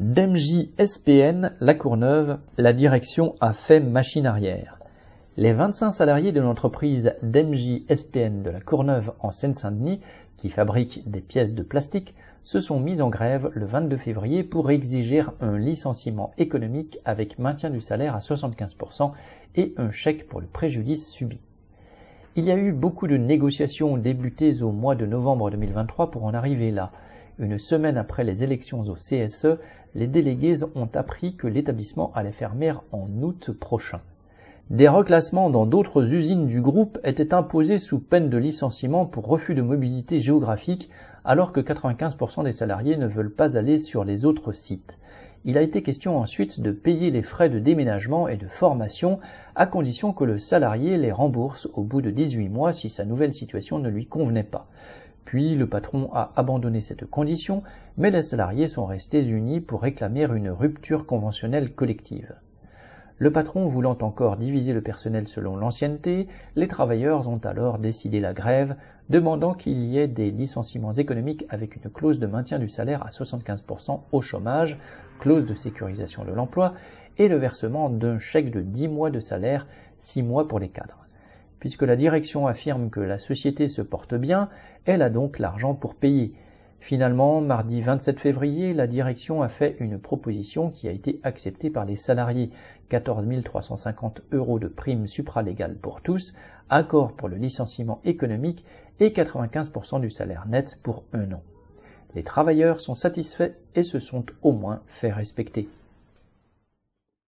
D'MJ SPN La Courneuve, la direction a fait machine arrière. Les 25 salariés de l'entreprise d'MJ SPN de La Courneuve en Seine-Saint-Denis, qui fabrique des pièces de plastique, se sont mis en grève le 22 février pour exiger un licenciement économique avec maintien du salaire à 75% et un chèque pour le préjudice subi. Il y a eu beaucoup de négociations débutées au mois de novembre 2023 pour en arriver là. Une semaine après les élections au CSE, les délégués ont appris que l'établissement allait fermer en août prochain. Des reclassements dans d'autres usines du groupe étaient imposés sous peine de licenciement pour refus de mobilité géographique alors que 95% des salariés ne veulent pas aller sur les autres sites. Il a été question ensuite de payer les frais de déménagement et de formation à condition que le salarié les rembourse au bout de 18 mois si sa nouvelle situation ne lui convenait pas. Puis le patron a abandonné cette condition, mais les salariés sont restés unis pour réclamer une rupture conventionnelle collective. Le patron voulant encore diviser le personnel selon l'ancienneté, les travailleurs ont alors décidé la grève, demandant qu'il y ait des licenciements économiques avec une clause de maintien du salaire à 75% au chômage, clause de sécurisation de l'emploi et le versement d'un chèque de 10 mois de salaire, 6 mois pour les cadres. Puisque la direction affirme que la société se porte bien, elle a donc l'argent pour payer. Finalement, mardi 27 février, la direction a fait une proposition qui a été acceptée par les salariés. 14 350 euros de prime supralégale pour tous, accord pour le licenciement économique et 95% du salaire net pour un an. Les travailleurs sont satisfaits et se sont au moins fait respecter.